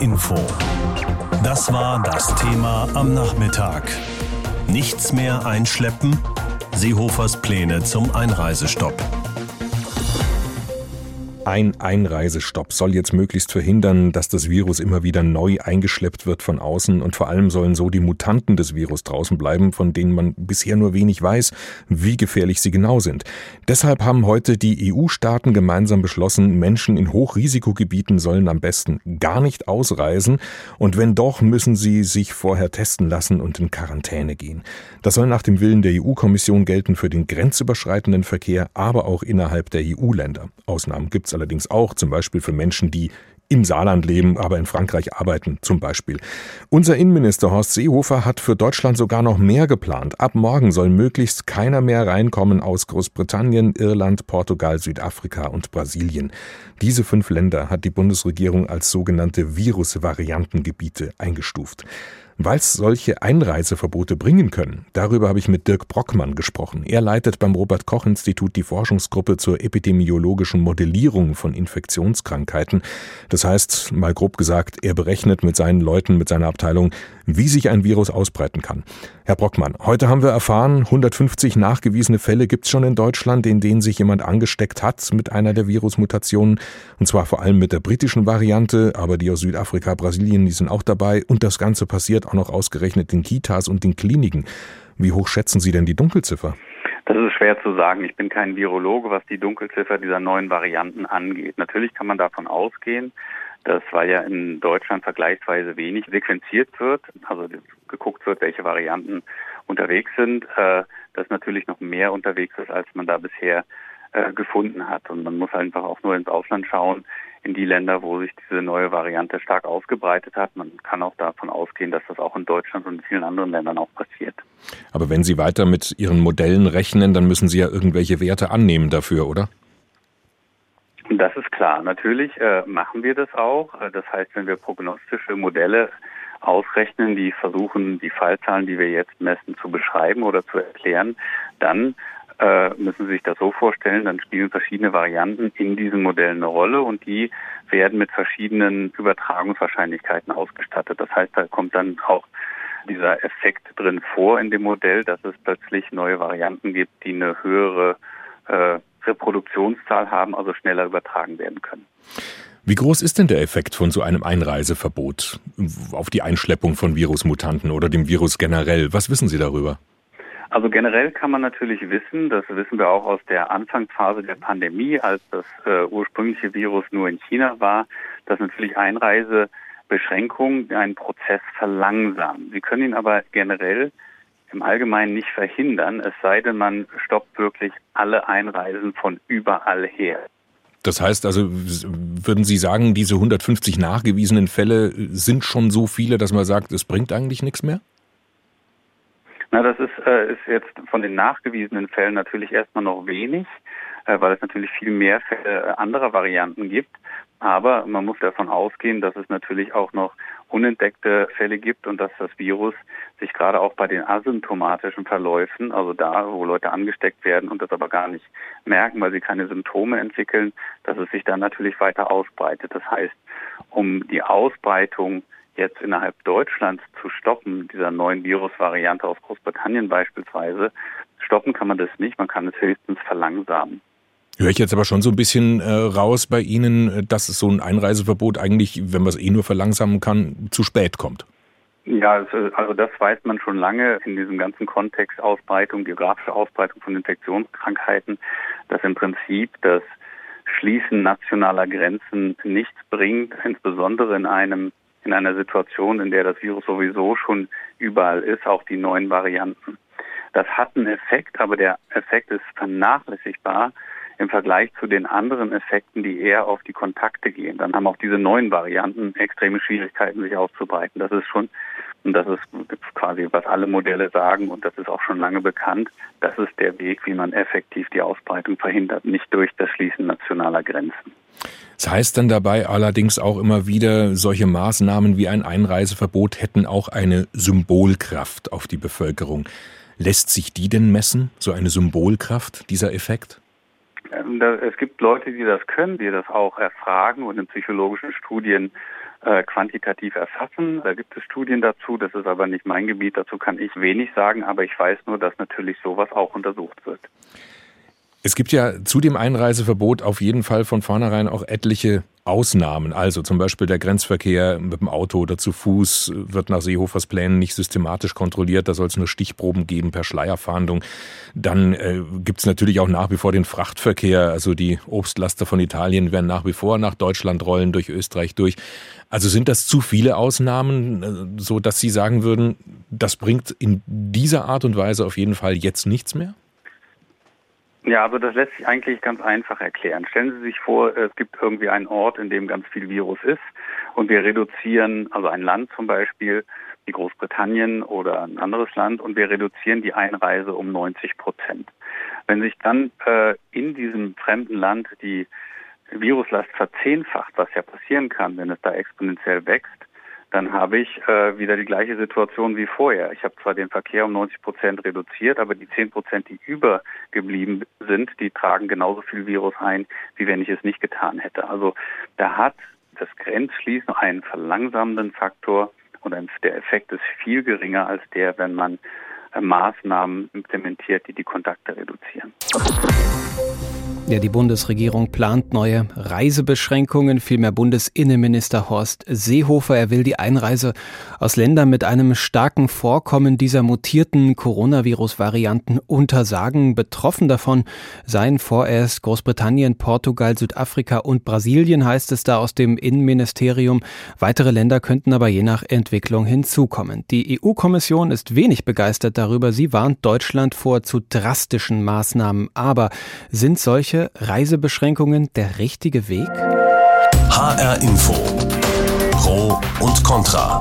Info. Das war das Thema am Nachmittag. Nichts mehr einschleppen? Seehofers Pläne zum Einreisestopp. Ein Einreisestopp soll jetzt möglichst verhindern, dass das Virus immer wieder neu eingeschleppt wird von außen und vor allem sollen so die Mutanten des Virus draußen bleiben, von denen man bisher nur wenig weiß, wie gefährlich sie genau sind. Deshalb haben heute die EU-Staaten gemeinsam beschlossen, Menschen in Hochrisikogebieten sollen am besten gar nicht ausreisen und wenn doch, müssen sie sich vorher testen lassen und in Quarantäne gehen. Das soll nach dem Willen der EU-Kommission gelten für den grenzüberschreitenden Verkehr, aber auch innerhalb der EU-Länder. Ausnahmen gibt's allerdings auch, zum Beispiel für Menschen, die im Saarland leben, aber in Frankreich arbeiten zum Beispiel. Unser Innenminister Horst Seehofer hat für Deutschland sogar noch mehr geplant. Ab morgen soll möglichst keiner mehr reinkommen aus Großbritannien, Irland, Portugal, Südafrika und Brasilien. Diese fünf Länder hat die Bundesregierung als sogenannte Virusvariantengebiete eingestuft es solche Einreiseverbote bringen können. Darüber habe ich mit Dirk Brockmann gesprochen. Er leitet beim Robert Koch Institut die Forschungsgruppe zur epidemiologischen Modellierung von Infektionskrankheiten. Das heißt, mal grob gesagt, er berechnet mit seinen Leuten, mit seiner Abteilung, wie sich ein Virus ausbreiten kann. Herr Brockmann, heute haben wir erfahren, 150 nachgewiesene Fälle gibt es schon in Deutschland, in denen sich jemand angesteckt hat mit einer der Virusmutationen. Und zwar vor allem mit der britischen Variante, aber die aus Südafrika, Brasilien, die sind auch dabei. Und das Ganze passiert auch noch ausgerechnet in Kitas und den Kliniken. Wie hoch schätzen Sie denn die Dunkelziffer? Das ist schwer zu sagen. Ich bin kein Virologe, was die Dunkelziffer dieser neuen Varianten angeht. Natürlich kann man davon ausgehen, dass weil ja in Deutschland vergleichsweise wenig sequenziert wird, also geguckt wird, welche Varianten unterwegs sind, äh, dass natürlich noch mehr unterwegs ist, als man da bisher äh, gefunden hat. Und man muss einfach auch nur ins Ausland schauen, in die Länder, wo sich diese neue Variante stark ausgebreitet hat. Man kann auch davon ausgehen, dass das auch in Deutschland und in vielen anderen Ländern auch passiert. Aber wenn Sie weiter mit Ihren Modellen rechnen, dann müssen Sie ja irgendwelche Werte annehmen dafür, oder? Das ist klar. Natürlich äh, machen wir das auch. Äh, das heißt, wenn wir prognostische Modelle ausrechnen, die versuchen, die Fallzahlen, die wir jetzt messen, zu beschreiben oder zu erklären, dann äh, müssen Sie sich das so vorstellen, dann spielen verschiedene Varianten in diesen Modellen eine Rolle und die werden mit verschiedenen Übertragungswahrscheinlichkeiten ausgestattet. Das heißt, da kommt dann auch dieser Effekt drin vor in dem Modell, dass es plötzlich neue Varianten gibt, die eine höhere äh, Reproduktionszahl haben, also schneller übertragen werden können. Wie groß ist denn der Effekt von so einem Einreiseverbot auf die Einschleppung von Virusmutanten oder dem Virus generell? Was wissen Sie darüber? Also generell kann man natürlich wissen, das wissen wir auch aus der Anfangsphase der Pandemie, als das äh, ursprüngliche Virus nur in China war, dass natürlich Einreisebeschränkungen einen Prozess verlangsamen. Sie können ihn aber generell im Allgemeinen nicht verhindern, es sei denn, man stoppt wirklich alle Einreisen von überall her. Das heißt also, würden Sie sagen, diese 150 nachgewiesenen Fälle sind schon so viele, dass man sagt, es bringt eigentlich nichts mehr? Na, das ist, äh, ist jetzt von den nachgewiesenen Fällen natürlich erstmal noch wenig, äh, weil es natürlich viel mehr Fälle äh, anderer Varianten gibt. Aber man muss davon ausgehen, dass es natürlich auch noch unentdeckte Fälle gibt und dass das Virus sich gerade auch bei den asymptomatischen Verläufen, also da, wo Leute angesteckt werden und das aber gar nicht merken, weil sie keine Symptome entwickeln, dass es sich dann natürlich weiter ausbreitet. Das heißt, um die Ausbreitung jetzt innerhalb Deutschlands zu stoppen, dieser neuen Virusvariante aus Großbritannien beispielsweise, stoppen kann man das nicht, man kann es höchstens verlangsamen. Höre ich jetzt aber schon so ein bisschen äh, raus bei Ihnen, dass so ein Einreiseverbot eigentlich, wenn man es eh nur verlangsamen kann, zu spät kommt. Ja, also, also das weiß man schon lange in diesem ganzen Kontext Ausbreitung, geografische Ausbreitung von Infektionskrankheiten, dass im Prinzip das Schließen nationaler Grenzen nichts bringt, insbesondere in einem in einer Situation, in der das Virus sowieso schon überall ist, auch die neuen Varianten. Das hat einen Effekt, aber der Effekt ist vernachlässigbar im Vergleich zu den anderen Effekten, die eher auf die Kontakte gehen. Dann haben auch diese neuen Varianten extreme Schwierigkeiten, sich auszubreiten. Das ist schon, und das ist quasi, was alle Modelle sagen, und das ist auch schon lange bekannt, das ist der Weg, wie man effektiv die Ausbreitung verhindert, nicht durch das Schließen nationaler Grenzen. Das heißt dann dabei allerdings auch immer wieder, solche Maßnahmen wie ein Einreiseverbot hätten auch eine Symbolkraft auf die Bevölkerung. Lässt sich die denn messen, so eine Symbolkraft, dieser Effekt? Es gibt Leute, die das können, die das auch erfragen und in psychologischen Studien äh, quantitativ erfassen. Da gibt es Studien dazu, das ist aber nicht mein Gebiet, dazu kann ich wenig sagen, aber ich weiß nur, dass natürlich sowas auch untersucht wird. Es gibt ja zu dem Einreiseverbot auf jeden Fall von vornherein auch etliche Ausnahmen. Also zum Beispiel der Grenzverkehr mit dem Auto oder zu Fuß wird nach Seehofers Plänen nicht systematisch kontrolliert. Da soll es nur Stichproben geben per Schleierfahndung. Dann äh, gibt es natürlich auch nach wie vor den Frachtverkehr. Also die Obstlaster von Italien werden nach wie vor nach Deutschland rollen, durch Österreich durch. Also sind das zu viele Ausnahmen, äh, so dass Sie sagen würden, das bringt in dieser Art und Weise auf jeden Fall jetzt nichts mehr? Ja, also das lässt sich eigentlich ganz einfach erklären. Stellen Sie sich vor, es gibt irgendwie einen Ort, in dem ganz viel Virus ist und wir reduzieren, also ein Land zum Beispiel, wie Großbritannien oder ein anderes Land, und wir reduzieren die Einreise um 90 Prozent. Wenn sich dann äh, in diesem fremden Land die Viruslast verzehnfacht, was ja passieren kann, wenn es da exponentiell wächst, dann habe ich äh, wieder die gleiche Situation wie vorher. Ich habe zwar den Verkehr um 90 Prozent reduziert, aber die 10 Prozent, die übergeblieben sind, die tragen genauso viel Virus ein, wie wenn ich es nicht getan hätte. Also da hat das Grenzschließen einen verlangsamenden Faktor und der Effekt ist viel geringer als der, wenn man äh, Maßnahmen implementiert, die die Kontakte reduzieren. Ja, die Bundesregierung plant neue Reisebeschränkungen, vielmehr Bundesinnenminister Horst Seehofer. Er will die Einreise aus Ländern mit einem starken Vorkommen dieser mutierten Coronavirus-Varianten untersagen. Betroffen davon seien vorerst Großbritannien, Portugal, Südafrika und Brasilien, heißt es da aus dem Innenministerium. Weitere Länder könnten aber je nach Entwicklung hinzukommen. Die EU-Kommission ist wenig begeistert darüber. Sie warnt Deutschland vor zu drastischen Maßnahmen. Aber sind solche solche Reisebeschränkungen der richtige Weg? HR Info. Pro und Contra.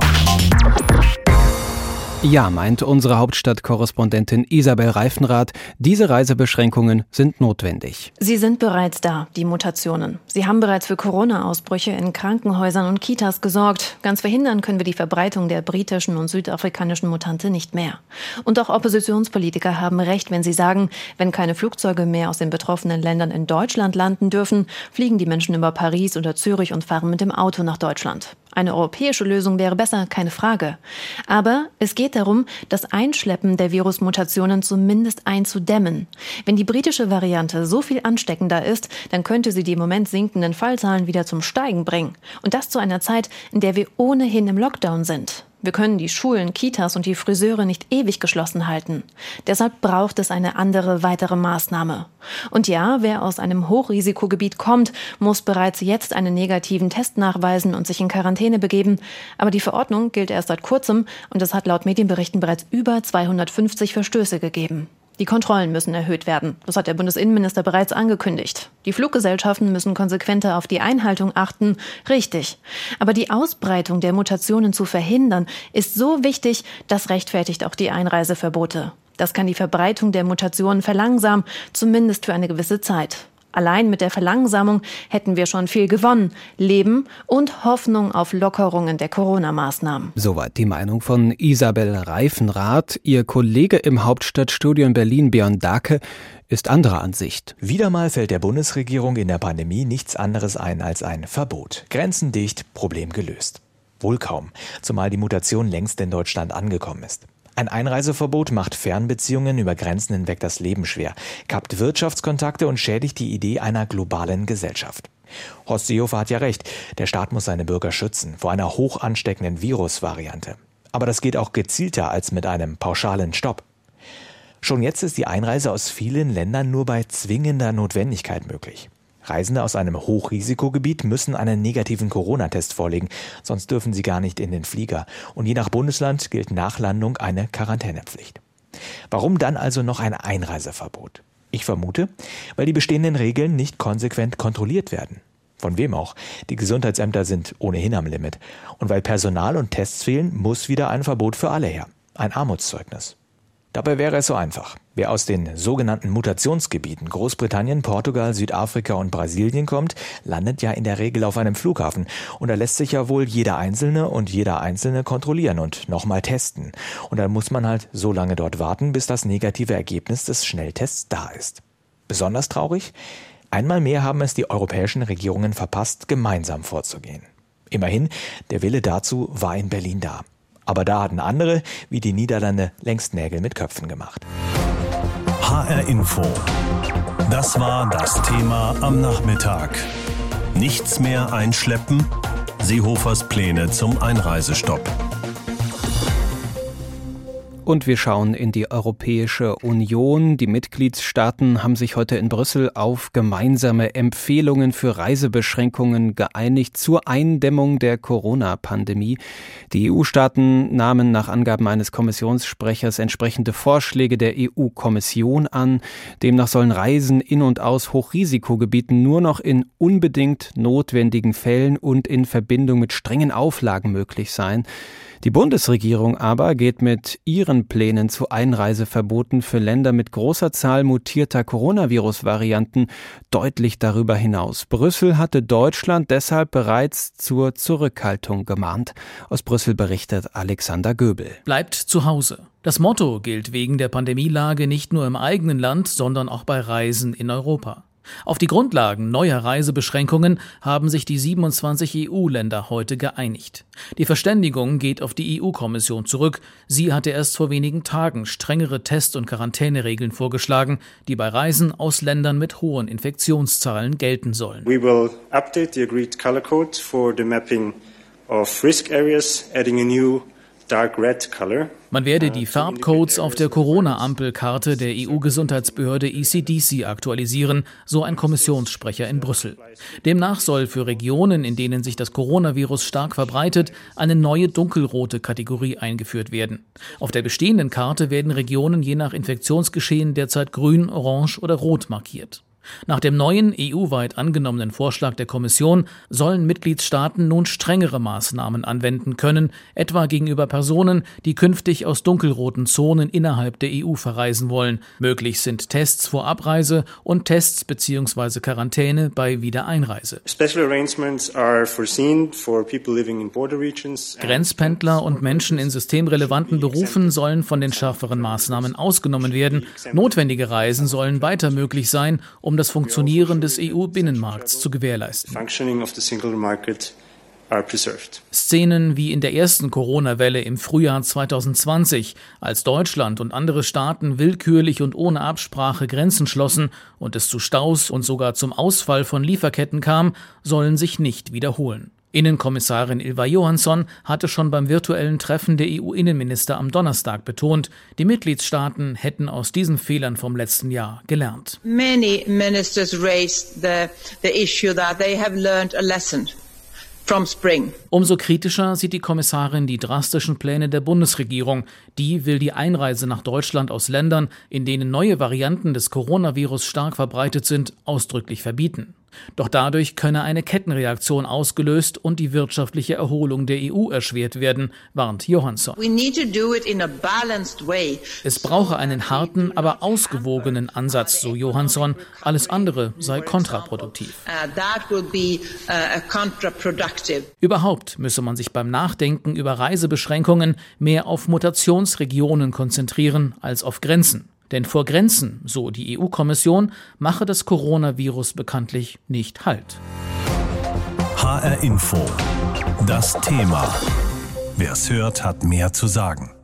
Ja, meint unsere Hauptstadtkorrespondentin Isabel Reifenrath, diese Reisebeschränkungen sind notwendig. Sie sind bereits da, die Mutationen. Sie haben bereits für Corona-Ausbrüche in Krankenhäusern und Kitas gesorgt. Ganz verhindern können wir die Verbreitung der britischen und südafrikanischen Mutante nicht mehr. Und auch Oppositionspolitiker haben recht, wenn sie sagen, wenn keine Flugzeuge mehr aus den betroffenen Ländern in Deutschland landen dürfen, fliegen die Menschen über Paris oder Zürich und fahren mit dem Auto nach Deutschland. Eine europäische Lösung wäre besser, keine Frage. Aber es geht darum, das Einschleppen der Virusmutationen zumindest einzudämmen. Wenn die britische Variante so viel ansteckender ist, dann könnte sie die im Moment sinkenden Fallzahlen wieder zum Steigen bringen. Und das zu einer Zeit, in der wir ohnehin im Lockdown sind. Wir können die Schulen, Kitas und die Friseure nicht ewig geschlossen halten. Deshalb braucht es eine andere weitere Maßnahme. Und ja, wer aus einem Hochrisikogebiet kommt, muss bereits jetzt einen negativen Test nachweisen und sich in Quarantäne begeben. Aber die Verordnung gilt erst seit kurzem und es hat laut Medienberichten bereits über 250 Verstöße gegeben. Die Kontrollen müssen erhöht werden. Das hat der Bundesinnenminister bereits angekündigt. Die Fluggesellschaften müssen konsequenter auf die Einhaltung achten. Richtig. Aber die Ausbreitung der Mutationen zu verhindern, ist so wichtig, das rechtfertigt auch die Einreiseverbote. Das kann die Verbreitung der Mutationen verlangsamen, zumindest für eine gewisse Zeit. Allein mit der Verlangsamung hätten wir schon viel gewonnen. Leben und Hoffnung auf Lockerungen der Corona-Maßnahmen. Soweit die Meinung von Isabel Reifenrath. Ihr Kollege im Hauptstadtstudio in Berlin, Björn Dake, ist anderer Ansicht. Wieder mal fällt der Bundesregierung in der Pandemie nichts anderes ein als ein Verbot. Grenzendicht, Problem gelöst. Wohl kaum, zumal die Mutation längst in Deutschland angekommen ist. Ein Einreiseverbot macht Fernbeziehungen über Grenzen hinweg das Leben schwer, kappt Wirtschaftskontakte und schädigt die Idee einer globalen Gesellschaft. Horst Seehofer hat ja recht, der Staat muss seine Bürger schützen vor einer hoch ansteckenden Virusvariante. Aber das geht auch gezielter als mit einem pauschalen Stopp. Schon jetzt ist die Einreise aus vielen Ländern nur bei zwingender Notwendigkeit möglich. Reisende aus einem Hochrisikogebiet müssen einen negativen Corona-Test vorlegen, sonst dürfen sie gar nicht in den Flieger. Und je nach Bundesland gilt nach Landung eine Quarantänepflicht. Warum dann also noch ein Einreiseverbot? Ich vermute, weil die bestehenden Regeln nicht konsequent kontrolliert werden. Von wem auch? Die Gesundheitsämter sind ohnehin am Limit. Und weil Personal und Tests fehlen, muss wieder ein Verbot für alle her. Ein Armutszeugnis. Dabei wäre es so einfach. Wer aus den sogenannten Mutationsgebieten Großbritannien, Portugal, Südafrika und Brasilien kommt, landet ja in der Regel auf einem Flughafen. Und da lässt sich ja wohl jeder Einzelne und jeder Einzelne kontrollieren und nochmal testen. Und dann muss man halt so lange dort warten, bis das negative Ergebnis des Schnelltests da ist. Besonders traurig? Einmal mehr haben es die europäischen Regierungen verpasst, gemeinsam vorzugehen. Immerhin, der Wille dazu war in Berlin da. Aber da hatten andere, wie die Niederlande, längst Nägel mit Köpfen gemacht. HR Info. Das war das Thema am Nachmittag. Nichts mehr einschleppen? Seehofers Pläne zum Einreisestopp. Und wir schauen in die Europäische Union. Die Mitgliedstaaten haben sich heute in Brüssel auf gemeinsame Empfehlungen für Reisebeschränkungen geeinigt zur Eindämmung der Corona-Pandemie. Die EU-Staaten nahmen nach Angaben eines Kommissionssprechers entsprechende Vorschläge der EU-Kommission an. Demnach sollen Reisen in und aus Hochrisikogebieten nur noch in unbedingt notwendigen Fällen und in Verbindung mit strengen Auflagen möglich sein. Die Bundesregierung aber geht mit ihren Plänen zu Einreiseverboten für Länder mit großer Zahl mutierter Coronavirus-Varianten deutlich darüber hinaus. Brüssel hatte Deutschland deshalb bereits zur Zurückhaltung gemahnt. Aus Brüssel berichtet Alexander Göbel. Bleibt zu Hause. Das Motto gilt wegen der Pandemielage nicht nur im eigenen Land, sondern auch bei Reisen in Europa. Auf die Grundlagen neuer Reisebeschränkungen haben sich die 27 EU-Länder heute geeinigt. Die Verständigung geht auf die EU-Kommission zurück. Sie hatte erst vor wenigen Tagen strengere Test- und Quarantäneregeln vorgeschlagen, die bei Reisen aus Ländern mit hohen Infektionszahlen gelten sollen. We will update the agreed color code for the mapping of risk areas, adding a new man werde die Farbcodes auf der Corona-Ampelkarte der EU-Gesundheitsbehörde ECDC aktualisieren, so ein Kommissionssprecher in Brüssel. Demnach soll für Regionen, in denen sich das Coronavirus stark verbreitet, eine neue dunkelrote Kategorie eingeführt werden. Auf der bestehenden Karte werden Regionen je nach Infektionsgeschehen derzeit grün, orange oder rot markiert. Nach dem neuen EU-weit angenommenen Vorschlag der Kommission sollen Mitgliedstaaten nun strengere Maßnahmen anwenden können, etwa gegenüber Personen, die künftig aus dunkelroten Zonen innerhalb der EU verreisen wollen. Möglich sind Tests vor Abreise und Tests bzw. Quarantäne bei Wiedereinreise. Grenzpendler und Menschen in systemrelevanten Berufen sollen von den schärferen Maßnahmen ausgenommen werden. Notwendige Reisen sollen weiter möglich sein, um das Funktionieren des EU-Binnenmarkts zu gewährleisten. Szenen wie in der ersten Corona-Welle im Frühjahr 2020, als Deutschland und andere Staaten willkürlich und ohne Absprache Grenzen schlossen und es zu Staus und sogar zum Ausfall von Lieferketten kam, sollen sich nicht wiederholen. Innenkommissarin Ilva Johansson hatte schon beim virtuellen Treffen der EU-Innenminister am Donnerstag betont, die Mitgliedstaaten hätten aus diesen Fehlern vom letzten Jahr gelernt. Many ministers raised the, the issue that they have learned a lesson. Umso kritischer sieht die Kommissarin die drastischen Pläne der Bundesregierung. Die will die Einreise nach Deutschland aus Ländern, in denen neue Varianten des Coronavirus stark verbreitet sind, ausdrücklich verbieten. Doch dadurch könne eine Kettenreaktion ausgelöst und die wirtschaftliche Erholung der EU erschwert werden, warnt Johansson. Es brauche einen harten, aber ausgewogenen Ansatz, so Johansson. Alles andere sei kontraproduktiv. Uh, uh, Überhaupt müsse man sich beim Nachdenken über Reisebeschränkungen mehr auf Mutationsregionen konzentrieren als auf Grenzen. Denn vor Grenzen, so die EU-Kommission, mache das Coronavirus bekanntlich nicht Halt. HR Info. Das Thema. Wer es hört, hat mehr zu sagen.